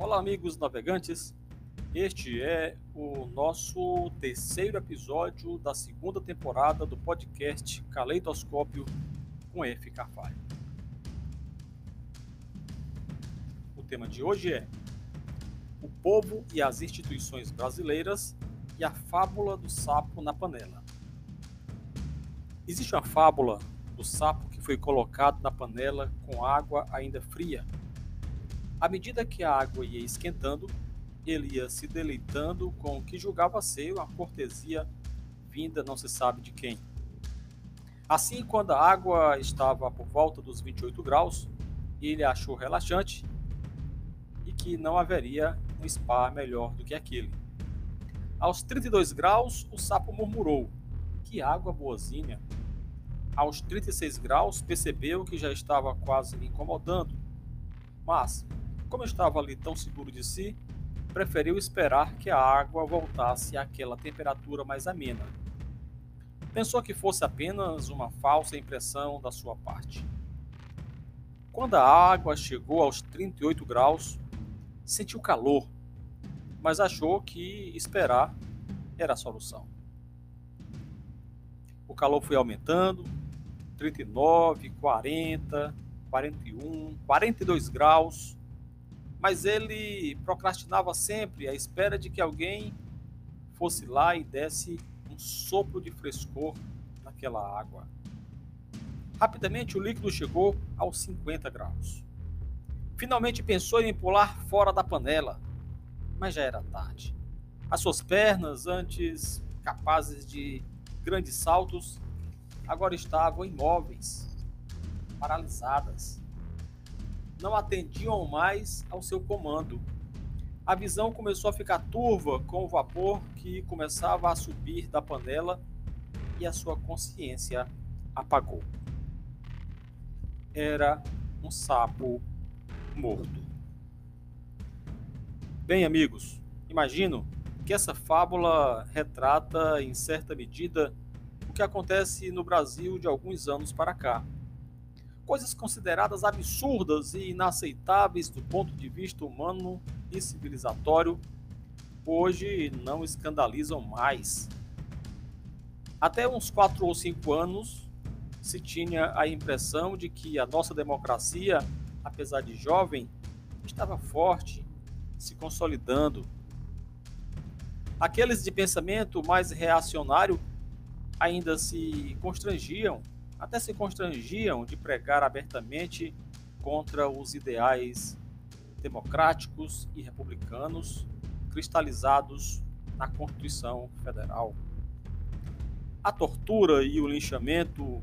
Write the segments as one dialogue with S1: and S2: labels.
S1: Olá, amigos navegantes. Este é o nosso terceiro episódio da segunda temporada do podcast Caleidoscópio com F. Carvalho. O tema de hoje é o povo e as instituições brasileiras e a fábula do sapo na panela. Existe uma fábula do sapo que foi colocado na panela com água ainda fria. À medida que a água ia esquentando, ele ia se deleitando com o que julgava ser uma cortesia vinda não se sabe de quem. Assim, quando a água estava por volta dos 28 graus, ele achou relaxante e que não haveria um spa melhor do que aquele. Aos 32 graus, o sapo murmurou: Que água boazinha! Aos 36 graus, percebeu que já estava quase incomodando. Mas, como estava ali tão seguro de si, preferiu esperar que a água voltasse àquela temperatura mais amena. Pensou que fosse apenas uma falsa impressão da sua parte. Quando a água chegou aos 38 graus, sentiu calor, mas achou que esperar era a solução. O calor foi aumentando, 39, 40, 41, 42 graus mas ele procrastinava sempre à espera de que alguém fosse lá e desse um sopro de frescor naquela água. Rapidamente o líquido chegou aos 50 graus. Finalmente pensou em pular fora da panela, mas já era tarde. As suas pernas, antes capazes de grandes saltos, agora estavam imóveis, paralisadas não atendiam mais ao seu comando. A visão começou a ficar turva com o vapor que começava a subir da panela e a sua consciência apagou. Era um sapo morto. Bem, amigos, imagino que essa fábula retrata, em certa medida, o que acontece no Brasil de alguns anos para cá coisas consideradas absurdas e inaceitáveis do ponto de vista humano e civilizatório, hoje não escandalizam mais. Até uns quatro ou cinco anos, se tinha a impressão de que a nossa democracia, apesar de jovem, estava forte, se consolidando. Aqueles de pensamento mais reacionário ainda se constrangiam até se constrangiam de pregar abertamente contra os ideais democráticos e republicanos cristalizados na Constituição Federal. A tortura e o linchamento,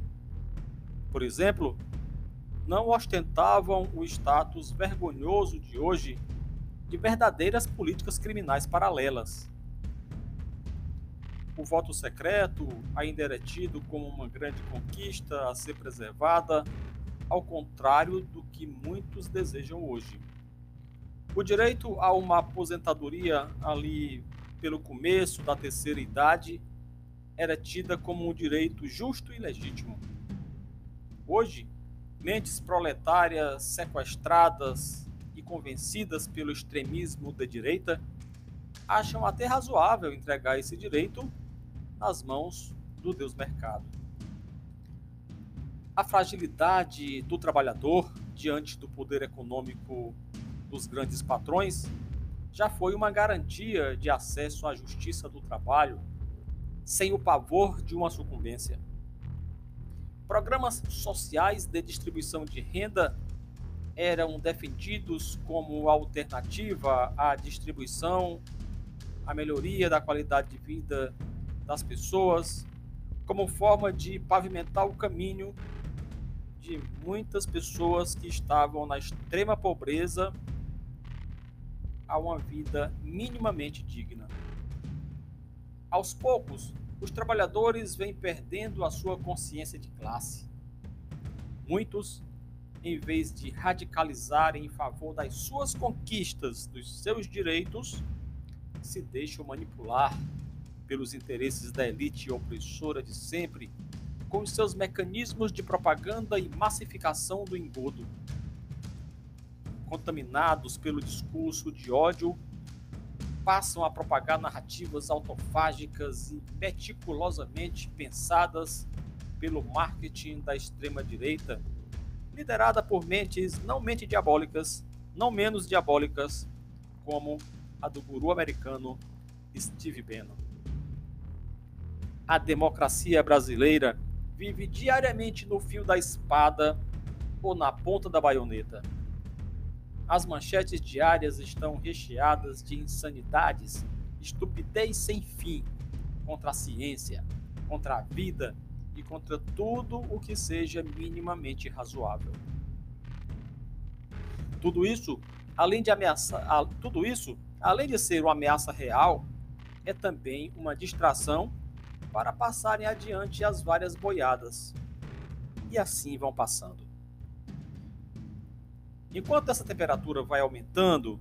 S1: por exemplo, não ostentavam o status vergonhoso de hoje de verdadeiras políticas criminais paralelas o voto secreto ainda era tido como uma grande conquista a ser preservada, ao contrário do que muitos desejam hoje. O direito a uma aposentadoria ali pelo começo da terceira idade era tida como um direito justo e legítimo. Hoje, mentes proletárias sequestradas e convencidas pelo extremismo da direita acham até razoável entregar esse direito nas mãos do Deus Mercado. A fragilidade do trabalhador diante do poder econômico dos grandes patrões já foi uma garantia de acesso à justiça do trabalho, sem o pavor de uma sucumbência. Programas sociais de distribuição de renda eram defendidos como alternativa à distribuição, à melhoria da qualidade de vida das pessoas, como forma de pavimentar o caminho de muitas pessoas que estavam na extrema pobreza a uma vida minimamente digna. Aos poucos, os trabalhadores vêm perdendo a sua consciência de classe. Muitos, em vez de radicalizarem em favor das suas conquistas, dos seus direitos, se deixam manipular pelos interesses da elite opressora de sempre, com seus mecanismos de propaganda e massificação do engodo. contaminados pelo discurso de ódio, passam a propagar narrativas autofágicas e meticulosamente pensadas pelo marketing da extrema-direita, liderada por mentes não mente diabólicas, não menos diabólicas, como a do guru americano Steve Bannon. A democracia brasileira vive diariamente no fio da espada ou na ponta da baioneta. As manchetes diárias estão recheadas de insanidades, estupidez sem fim contra a ciência, contra a vida e contra tudo o que seja minimamente razoável. Tudo isso, além de ameaçar, tudo isso, além de ser uma ameaça real, é também uma distração para passarem adiante as várias boiadas. E assim vão passando. Enquanto essa temperatura vai aumentando,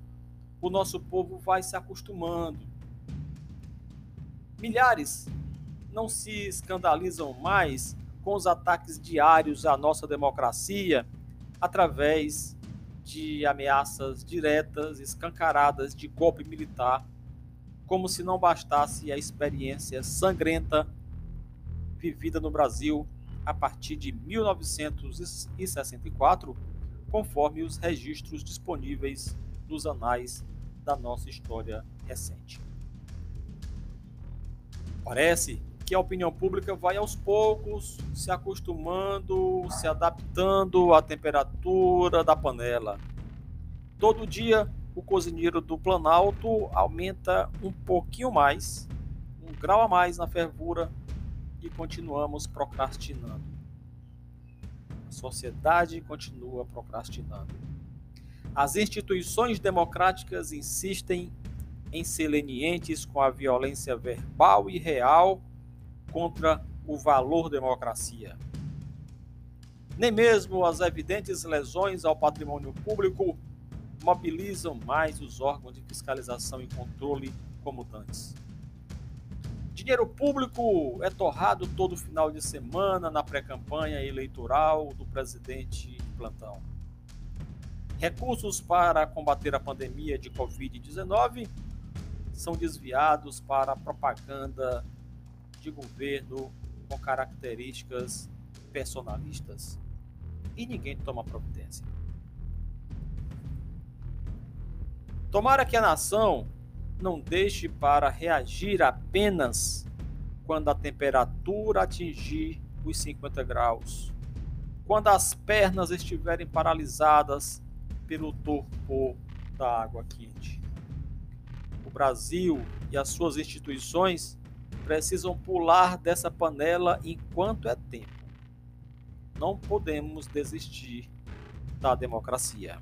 S1: o nosso povo vai se acostumando. Milhares não se escandalizam mais com os ataques diários à nossa democracia através de ameaças diretas, escancaradas de golpe militar, como se não bastasse a experiência sangrenta vivida no Brasil a partir de 1964 conforme os registros disponíveis nos anais da nossa história recente. Parece que a opinião pública vai aos poucos se acostumando, se adaptando à temperatura da panela. Todo dia o cozinheiro do Planalto aumenta um pouquinho mais, um grau a mais na fervura e continuamos procrastinando sociedade continua procrastinando. As instituições democráticas insistem em ser lenientes com a violência verbal e real contra o valor democracia. Nem mesmo as evidentes lesões ao patrimônio público mobilizam mais os órgãos de fiscalização e controle como antes. Dinheiro público é torrado todo final de semana na pré-campanha eleitoral do presidente de plantão. Recursos para combater a pandemia de Covid-19 são desviados para propaganda de governo com características personalistas. E ninguém toma providência. Tomara que a nação não deixe para reagir apenas quando a temperatura atingir os 50 graus, quando as pernas estiverem paralisadas pelo torpor da água quente. O Brasil e as suas instituições precisam pular dessa panela enquanto é tempo. Não podemos desistir da democracia.